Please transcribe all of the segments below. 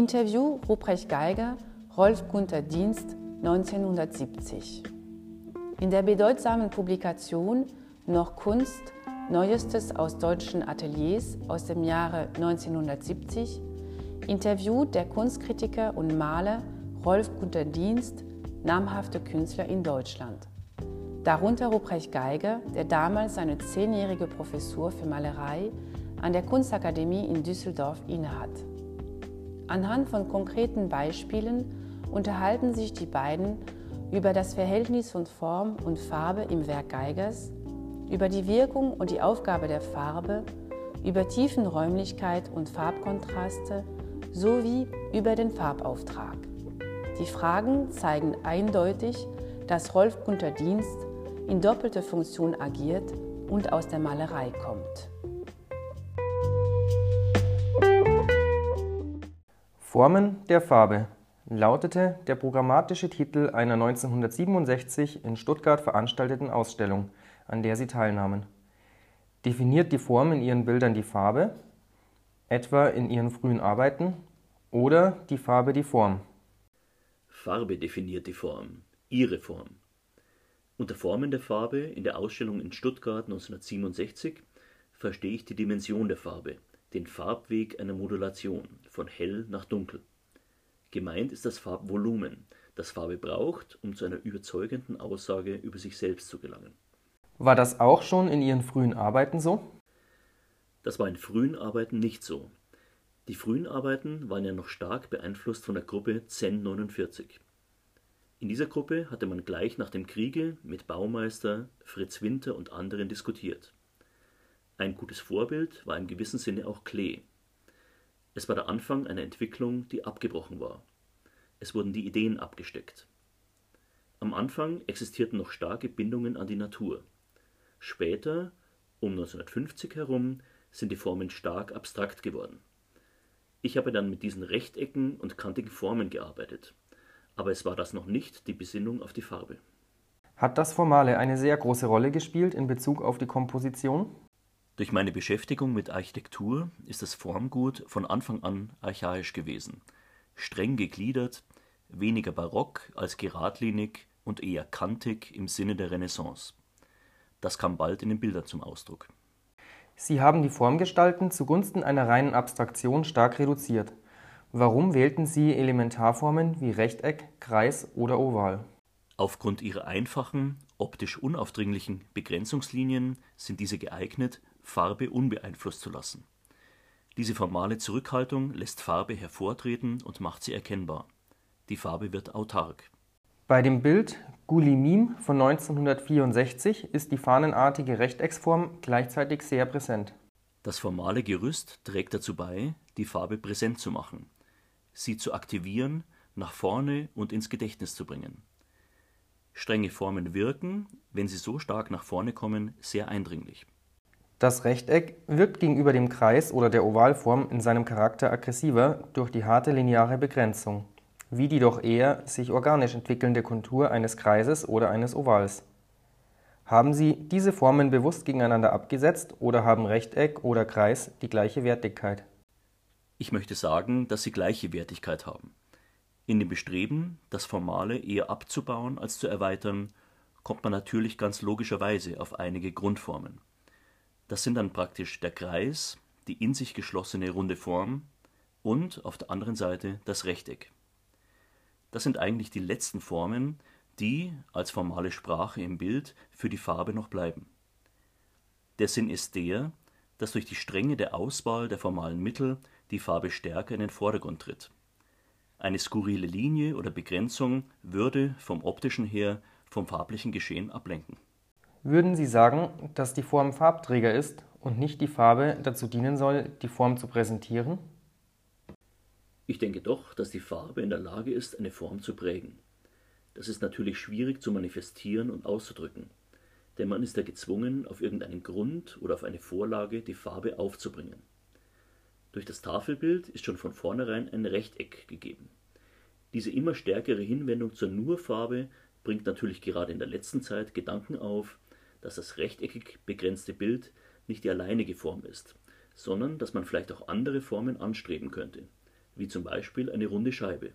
Interview Ruprecht Geiger, Rolf Gunther Dienst 1970. In der bedeutsamen Publikation Noch Kunst, Neuestes aus deutschen Ateliers aus dem Jahre 1970 interviewt der Kunstkritiker und Maler Rolf Gunther Dienst namhafte Künstler in Deutschland. Darunter Ruprecht Geiger, der damals seine zehnjährige Professur für Malerei an der Kunstakademie in Düsseldorf innehat. Anhand von konkreten Beispielen unterhalten sich die beiden über das Verhältnis von Form und Farbe im Werk Geigers, über die Wirkung und die Aufgabe der Farbe, über Tiefenräumlichkeit und Farbkontraste sowie über den Farbauftrag. Die Fragen zeigen eindeutig, dass Rolf Gunther Dienst in doppelter Funktion agiert und aus der Malerei kommt. Formen der Farbe lautete der programmatische Titel einer 1967 in Stuttgart veranstalteten Ausstellung, an der sie teilnahmen. Definiert die Form in ihren Bildern die Farbe, etwa in ihren frühen Arbeiten, oder die Farbe die Form? Farbe definiert die Form, ihre Form. Unter Formen der Farbe in der Ausstellung in Stuttgart 1967 verstehe ich die Dimension der Farbe den Farbweg einer Modulation von hell nach dunkel. Gemeint ist das Farbvolumen, das Farbe braucht, um zu einer überzeugenden Aussage über sich selbst zu gelangen. War das auch schon in Ihren frühen Arbeiten so? Das war in frühen Arbeiten nicht so. Die frühen Arbeiten waren ja noch stark beeinflusst von der Gruppe Zen 49. In dieser Gruppe hatte man gleich nach dem Kriege mit Baumeister Fritz Winter und anderen diskutiert. Ein gutes Vorbild war im gewissen Sinne auch Klee. Es war der Anfang einer Entwicklung, die abgebrochen war. Es wurden die Ideen abgesteckt. Am Anfang existierten noch starke Bindungen an die Natur. Später, um 1950 herum, sind die Formen stark abstrakt geworden. Ich habe dann mit diesen Rechtecken und kantigen Formen gearbeitet, aber es war das noch nicht die Besinnung auf die Farbe. Hat das Formale eine sehr große Rolle gespielt in Bezug auf die Komposition? Durch meine Beschäftigung mit Architektur ist das Formgut von Anfang an archaisch gewesen, streng gegliedert, weniger barock als geradlinig und eher kantig im Sinne der Renaissance. Das kam bald in den Bildern zum Ausdruck. Sie haben die Formgestalten zugunsten einer reinen Abstraktion stark reduziert. Warum wählten Sie Elementarformen wie Rechteck, Kreis oder Oval? Aufgrund ihrer einfachen, optisch unaufdringlichen Begrenzungslinien sind diese geeignet, Farbe unbeeinflusst zu lassen. Diese formale Zurückhaltung lässt Farbe hervortreten und macht sie erkennbar. Die Farbe wird autark. Bei dem Bild Gulimim von 1964 ist die fahnenartige Rechtecksform gleichzeitig sehr präsent. Das formale Gerüst trägt dazu bei, die Farbe präsent zu machen, sie zu aktivieren, nach vorne und ins Gedächtnis zu bringen. Strenge Formen wirken, wenn sie so stark nach vorne kommen, sehr eindringlich. Das Rechteck wirkt gegenüber dem Kreis oder der Ovalform in seinem Charakter aggressiver durch die harte lineare Begrenzung, wie die doch eher sich organisch entwickelnde Kontur eines Kreises oder eines Ovals. Haben Sie diese Formen bewusst gegeneinander abgesetzt oder haben Rechteck oder Kreis die gleiche Wertigkeit? Ich möchte sagen, dass sie gleiche Wertigkeit haben. In dem Bestreben, das Formale eher abzubauen als zu erweitern, kommt man natürlich ganz logischerweise auf einige Grundformen das sind dann praktisch der Kreis, die in sich geschlossene runde Form und auf der anderen Seite das Rechteck. Das sind eigentlich die letzten Formen, die als formale Sprache im Bild für die Farbe noch bleiben. Der Sinn ist der, dass durch die Strenge der Auswahl der formalen Mittel die Farbe stärker in den Vordergrund tritt. Eine skurrile Linie oder Begrenzung würde vom optischen her vom farblichen Geschehen ablenken würden Sie sagen, dass die Form Farbträger ist und nicht die Farbe dazu dienen soll, die Form zu präsentieren? Ich denke doch, dass die Farbe in der Lage ist, eine Form zu prägen. Das ist natürlich schwierig zu manifestieren und auszudrücken, denn man ist ja gezwungen, auf irgendeinen Grund oder auf eine Vorlage die Farbe aufzubringen. Durch das Tafelbild ist schon von vornherein ein Rechteck gegeben. Diese immer stärkere Hinwendung zur Nurfarbe bringt natürlich gerade in der letzten Zeit Gedanken auf, dass das rechteckig begrenzte Bild nicht die alleinige Form ist, sondern dass man vielleicht auch andere Formen anstreben könnte, wie zum Beispiel eine runde Scheibe.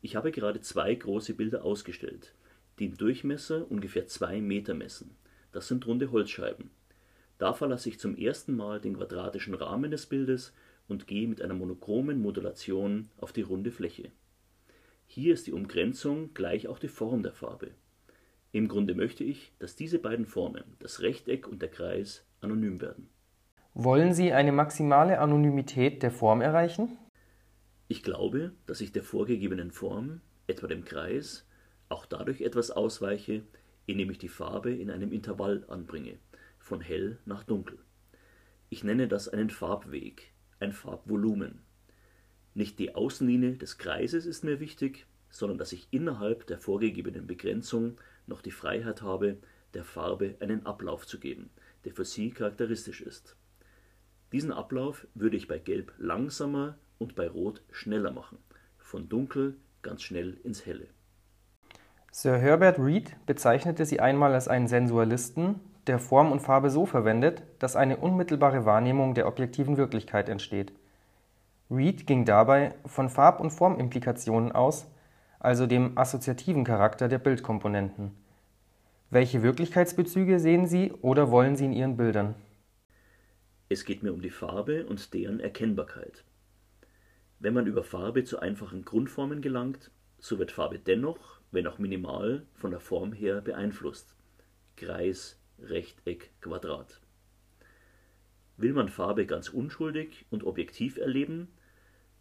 Ich habe gerade zwei große Bilder ausgestellt, die im Durchmesser ungefähr zwei Meter messen. Das sind runde Holzscheiben. Da verlasse ich zum ersten Mal den quadratischen Rahmen des Bildes und gehe mit einer monochromen Modulation auf die runde Fläche. Hier ist die Umgrenzung gleich auch die Form der Farbe. Im Grunde möchte ich, dass diese beiden Formen, das Rechteck und der Kreis, anonym werden. Wollen Sie eine maximale Anonymität der Form erreichen? Ich glaube, dass ich der vorgegebenen Form, etwa dem Kreis, auch dadurch etwas ausweiche, indem ich die Farbe in einem Intervall anbringe, von hell nach dunkel. Ich nenne das einen Farbweg, ein Farbvolumen. Nicht die Außenlinie des Kreises ist mir wichtig, sondern dass ich innerhalb der vorgegebenen Begrenzung noch die Freiheit habe, der Farbe einen Ablauf zu geben, der für sie charakteristisch ist. Diesen Ablauf würde ich bei Gelb langsamer und bei Rot schneller machen, von dunkel ganz schnell ins Helle. Sir Herbert Reed bezeichnete sie einmal als einen Sensualisten, der Form und Farbe so verwendet, dass eine unmittelbare Wahrnehmung der objektiven Wirklichkeit entsteht. Reed ging dabei von Farb- und Formimplikationen aus, also dem assoziativen Charakter der Bildkomponenten. Welche Wirklichkeitsbezüge sehen Sie oder wollen Sie in Ihren Bildern? Es geht mir um die Farbe und deren Erkennbarkeit. Wenn man über Farbe zu einfachen Grundformen gelangt, so wird Farbe dennoch, wenn auch minimal, von der Form her beeinflusst. Kreis, Rechteck, Quadrat. Will man Farbe ganz unschuldig und objektiv erleben,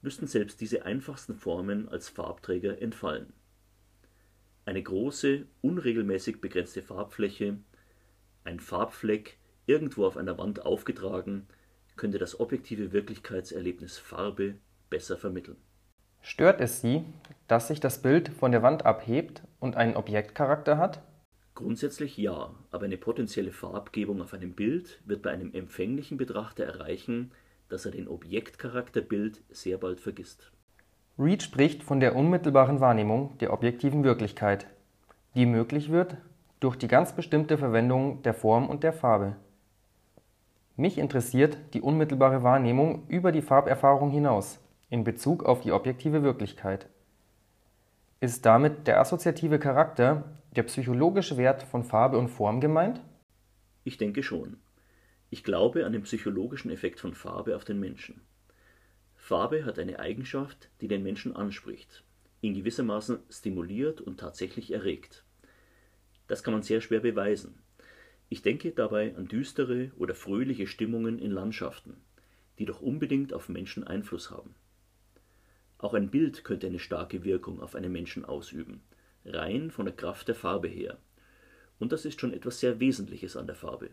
müssten selbst diese einfachsten Formen als Farbträger entfallen. Eine große, unregelmäßig begrenzte Farbfläche, ein Farbfleck irgendwo auf einer Wand aufgetragen, könnte das objektive Wirklichkeitserlebnis Farbe besser vermitteln. Stört es Sie, dass sich das Bild von der Wand abhebt und einen Objektcharakter hat? Grundsätzlich ja, aber eine potenzielle Farbgebung auf einem Bild wird bei einem empfänglichen Betrachter erreichen, dass er den Objektcharakter Bild sehr bald vergisst. Reed spricht von der unmittelbaren Wahrnehmung der objektiven Wirklichkeit, die möglich wird durch die ganz bestimmte Verwendung der Form und der Farbe. Mich interessiert die unmittelbare Wahrnehmung über die Farberfahrung hinaus in Bezug auf die objektive Wirklichkeit. Ist damit der assoziative Charakter, der psychologische Wert von Farbe und Form gemeint? Ich denke schon. Ich glaube an den psychologischen Effekt von Farbe auf den Menschen. Farbe hat eine Eigenschaft, die den Menschen anspricht, ihn gewissermaßen stimuliert und tatsächlich erregt. Das kann man sehr schwer beweisen. Ich denke dabei an düstere oder fröhliche Stimmungen in Landschaften, die doch unbedingt auf Menschen Einfluss haben. Auch ein Bild könnte eine starke Wirkung auf einen Menschen ausüben, rein von der Kraft der Farbe her. Und das ist schon etwas sehr Wesentliches an der Farbe.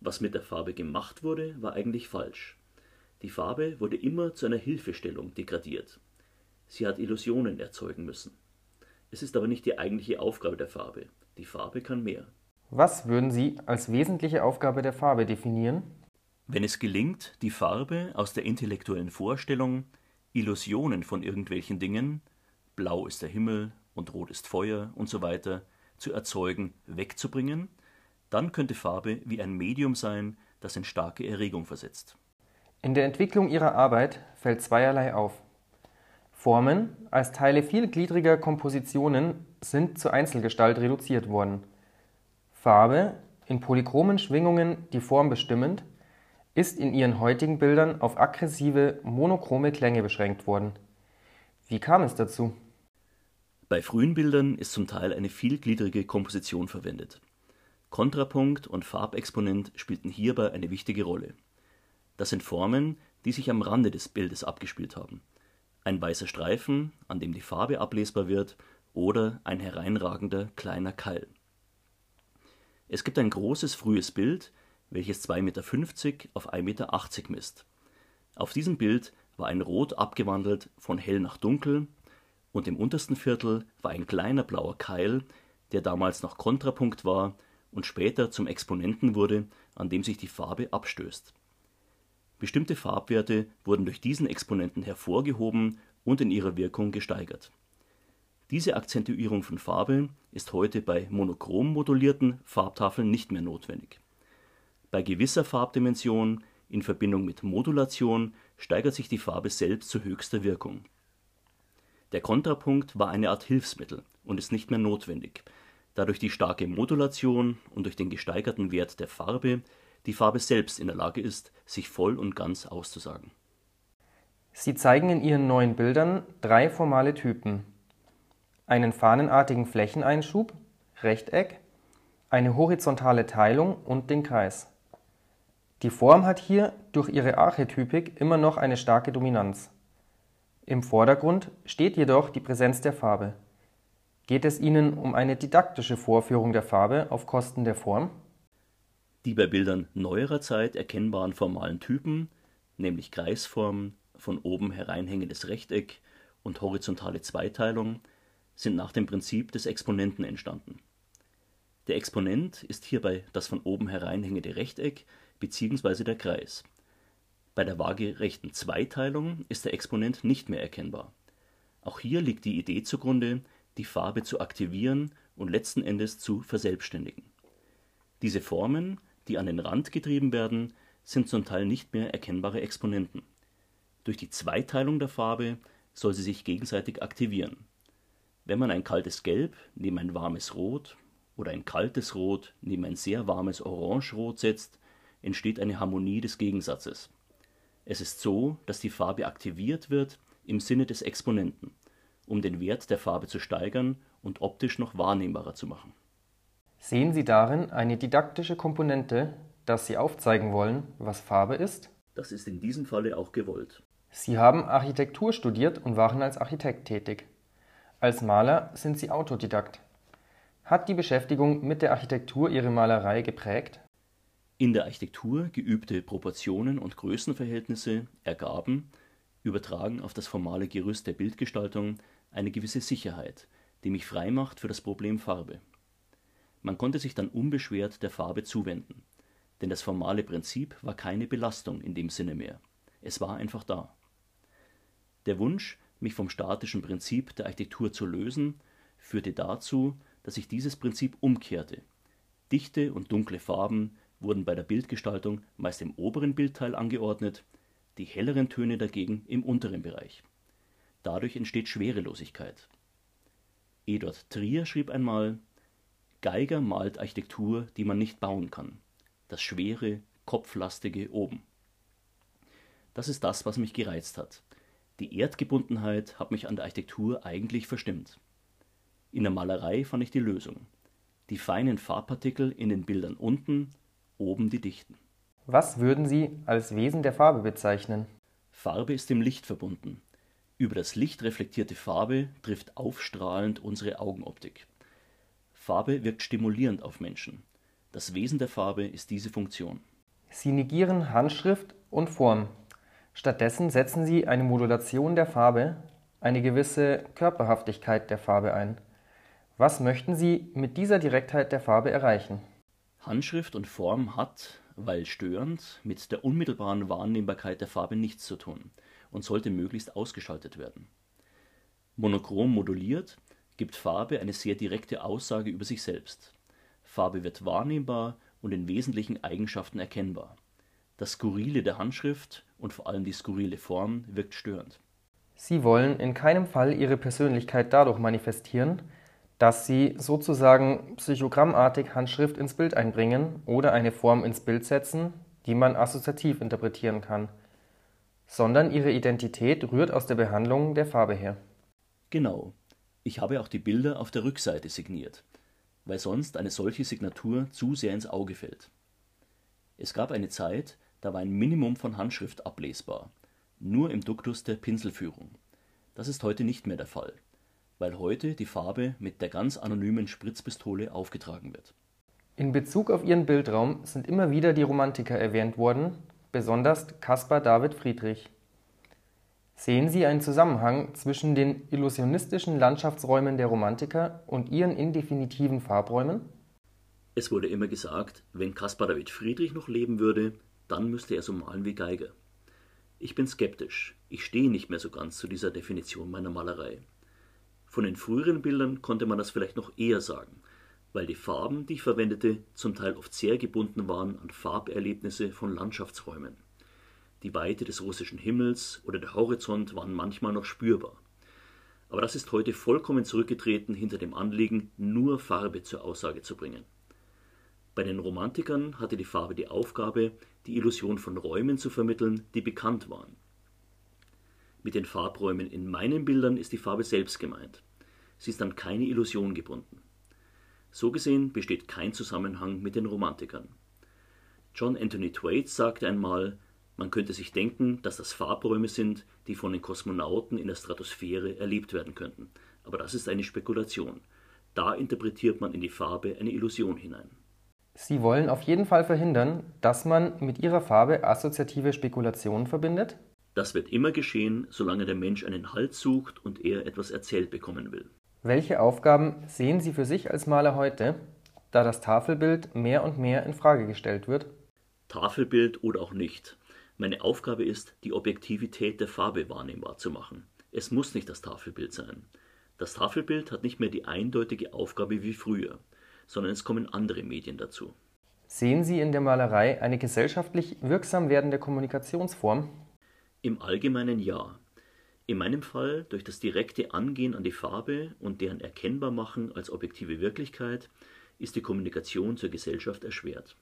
Was mit der Farbe gemacht wurde, war eigentlich falsch. Die Farbe wurde immer zu einer Hilfestellung degradiert. Sie hat Illusionen erzeugen müssen. Es ist aber nicht die eigentliche Aufgabe der Farbe. Die Farbe kann mehr. Was würden Sie als wesentliche Aufgabe der Farbe definieren? Wenn es gelingt, die Farbe aus der intellektuellen Vorstellung, Illusionen von irgendwelchen Dingen, blau ist der Himmel und rot ist Feuer und so weiter, zu erzeugen, wegzubringen, dann könnte Farbe wie ein Medium sein, das in starke Erregung versetzt. In der Entwicklung ihrer Arbeit fällt zweierlei auf. Formen als Teile vielgliedriger Kompositionen sind zur Einzelgestalt reduziert worden. Farbe, in polychromen Schwingungen die Form bestimmend, ist in ihren heutigen Bildern auf aggressive, monochrome Klänge beschränkt worden. Wie kam es dazu? Bei frühen Bildern ist zum Teil eine vielgliedrige Komposition verwendet. Kontrapunkt und Farbexponent spielten hierbei eine wichtige Rolle. Das sind Formen, die sich am Rande des Bildes abgespielt haben. Ein weißer Streifen, an dem die Farbe ablesbar wird, oder ein hereinragender kleiner Keil. Es gibt ein großes frühes Bild, welches 2,50 Meter auf 1,80 Meter misst. Auf diesem Bild war ein Rot abgewandelt von hell nach dunkel und im untersten Viertel war ein kleiner blauer Keil, der damals noch Kontrapunkt war und später zum Exponenten wurde, an dem sich die Farbe abstößt. Bestimmte Farbwerte wurden durch diesen Exponenten hervorgehoben und in ihrer Wirkung gesteigert. Diese Akzentuierung von Farbe ist heute bei monochrom modulierten Farbtafeln nicht mehr notwendig bei gewisser Farbdimension in Verbindung mit Modulation steigert sich die Farbe selbst zu höchster Wirkung. Der Kontrapunkt war eine Art Hilfsmittel und ist nicht mehr notwendig, da durch die starke Modulation und durch den gesteigerten Wert der Farbe die Farbe selbst in der Lage ist, sich voll und ganz auszusagen. Sie zeigen in Ihren neuen Bildern drei formale Typen. Einen fahnenartigen Flächeneinschub, Rechteck, eine horizontale Teilung und den Kreis. Die Form hat hier durch ihre Archetypik immer noch eine starke Dominanz. Im Vordergrund steht jedoch die Präsenz der Farbe. Geht es Ihnen um eine didaktische Vorführung der Farbe auf Kosten der Form? Die bei Bildern neuerer Zeit erkennbaren formalen Typen, nämlich Kreisform, von oben hereinhängendes Rechteck und horizontale Zweiteilung, sind nach dem Prinzip des Exponenten entstanden. Der Exponent ist hierbei das von oben hereinhängende Rechteck bzw. der Kreis. Bei der waagerechten Zweiteilung ist der Exponent nicht mehr erkennbar. Auch hier liegt die Idee zugrunde die Farbe zu aktivieren und letzten Endes zu verselbstständigen. Diese Formen, die an den Rand getrieben werden, sind zum Teil nicht mehr erkennbare Exponenten. Durch die Zweiteilung der Farbe soll sie sich gegenseitig aktivieren. Wenn man ein kaltes Gelb neben ein warmes Rot oder ein kaltes Rot neben ein sehr warmes Orangerot setzt, entsteht eine Harmonie des Gegensatzes. Es ist so, dass die Farbe aktiviert wird im Sinne des Exponenten um den Wert der Farbe zu steigern und optisch noch wahrnehmbarer zu machen. Sehen Sie darin eine didaktische Komponente, dass Sie aufzeigen wollen, was Farbe ist? Das ist in diesem Falle auch gewollt. Sie haben Architektur studiert und waren als Architekt tätig. Als Maler sind Sie Autodidakt. Hat die Beschäftigung mit der Architektur Ihre Malerei geprägt? In der Architektur geübte Proportionen und Größenverhältnisse ergaben, übertragen auf das formale Gerüst der Bildgestaltung, eine gewisse Sicherheit, die mich frei macht für das Problem Farbe. Man konnte sich dann unbeschwert der Farbe zuwenden, denn das formale Prinzip war keine Belastung in dem Sinne mehr. Es war einfach da. Der Wunsch, mich vom statischen Prinzip der Architektur zu lösen, führte dazu, dass ich dieses Prinzip umkehrte. Dichte und dunkle Farben wurden bei der Bildgestaltung meist im oberen Bildteil angeordnet, die helleren Töne dagegen im unteren Bereich Dadurch entsteht Schwerelosigkeit. Eduard Trier schrieb einmal: „ Geiger malt Architektur, die man nicht bauen kann, das schwere, kopflastige Oben. “Das ist das, was mich gereizt hat. Die Erdgebundenheit hat mich an der Architektur eigentlich verstimmt. In der Malerei fand ich die Lösung: die feinen Farbpartikel in den Bildern unten, oben die dichten. Was würden Sie als Wesen der Farbe bezeichnen? Farbe ist dem Licht verbunden über das Licht reflektierte Farbe trifft aufstrahlend unsere Augenoptik. Farbe wirkt stimulierend auf Menschen. Das Wesen der Farbe ist diese Funktion. Sie negieren Handschrift und Form. Stattdessen setzen Sie eine Modulation der Farbe, eine gewisse Körperhaftigkeit der Farbe ein. Was möchten Sie mit dieser Direktheit der Farbe erreichen? Handschrift und Form hat, weil störend, mit der unmittelbaren Wahrnehmbarkeit der Farbe nichts zu tun und sollte möglichst ausgeschaltet werden. Monochrom moduliert gibt Farbe eine sehr direkte Aussage über sich selbst. Farbe wird wahrnehmbar und in wesentlichen Eigenschaften erkennbar. Das Skurrile der Handschrift und vor allem die skurrile Form wirkt störend. Sie wollen in keinem Fall Ihre Persönlichkeit dadurch manifestieren, dass Sie sozusagen psychogrammartig Handschrift ins Bild einbringen oder eine Form ins Bild setzen, die man assoziativ interpretieren kann sondern ihre Identität rührt aus der Behandlung der Farbe her. Genau. Ich habe auch die Bilder auf der Rückseite signiert, weil sonst eine solche Signatur zu sehr ins Auge fällt. Es gab eine Zeit, da war ein Minimum von Handschrift ablesbar, nur im Duktus der Pinselführung. Das ist heute nicht mehr der Fall, weil heute die Farbe mit der ganz anonymen Spritzpistole aufgetragen wird. In Bezug auf ihren Bildraum sind immer wieder die Romantiker erwähnt worden, besonders Caspar David Friedrich. Sehen Sie einen Zusammenhang zwischen den illusionistischen Landschaftsräumen der Romantiker und ihren indefinitiven Farbräumen? Es wurde immer gesagt, wenn David Friedrich noch leben würde, dann müsste er so malen wie Geiger. Ich bin skeptisch. Ich stehe nicht mehr so ganz zu dieser Definition meiner Malerei. Von den früheren Bildern konnte man das vielleicht noch eher sagen, weil die Farben, die ich verwendete, zum Teil oft sehr gebunden waren an Farberlebnisse von Landschaftsräumen. Die Weite des russischen Himmels oder der Horizont waren manchmal noch spürbar. Aber das ist heute vollkommen zurückgetreten hinter dem Anliegen, nur Farbe zur Aussage zu bringen. Bei den Romantikern hatte die Farbe die Aufgabe, die Illusion von Räumen zu vermitteln, die bekannt waren. Mit den Farbräumen in meinen Bildern ist die Farbe selbst gemeint. Sie ist an keine Illusion gebunden. So gesehen besteht kein Zusammenhang mit den Romantikern. John Anthony Thwaites sagte einmal, man könnte sich denken, dass das Farbräume sind, die von den Kosmonauten in der Stratosphäre erlebt werden könnten. Aber das ist eine Spekulation. Da interpretiert man in die Farbe eine Illusion hinein. Sie wollen auf jeden Fall verhindern, dass man mit ihrer Farbe assoziative Spekulationen verbindet? Das wird immer geschehen, solange der Mensch einen Halt sucht und er etwas erzählt bekommen will. Welche Aufgaben sehen Sie für sich als Maler heute, da das Tafelbild mehr und mehr in Frage gestellt wird? Tafelbild oder auch nicht. Meine Aufgabe ist, die Objektivität der Farbe wahrnehmbar zu machen. Es muss nicht das Tafelbild sein. Das Tafelbild hat nicht mehr die eindeutige Aufgabe wie früher, sondern es kommen andere Medien dazu. Sehen Sie in der Malerei eine gesellschaftlich wirksam werdende Kommunikationsform? Im Allgemeinen ja. In meinem Fall durch das direkte Angehen an die Farbe und deren Erkennbarmachen als objektive Wirklichkeit ist die Kommunikation zur Gesellschaft erschwert.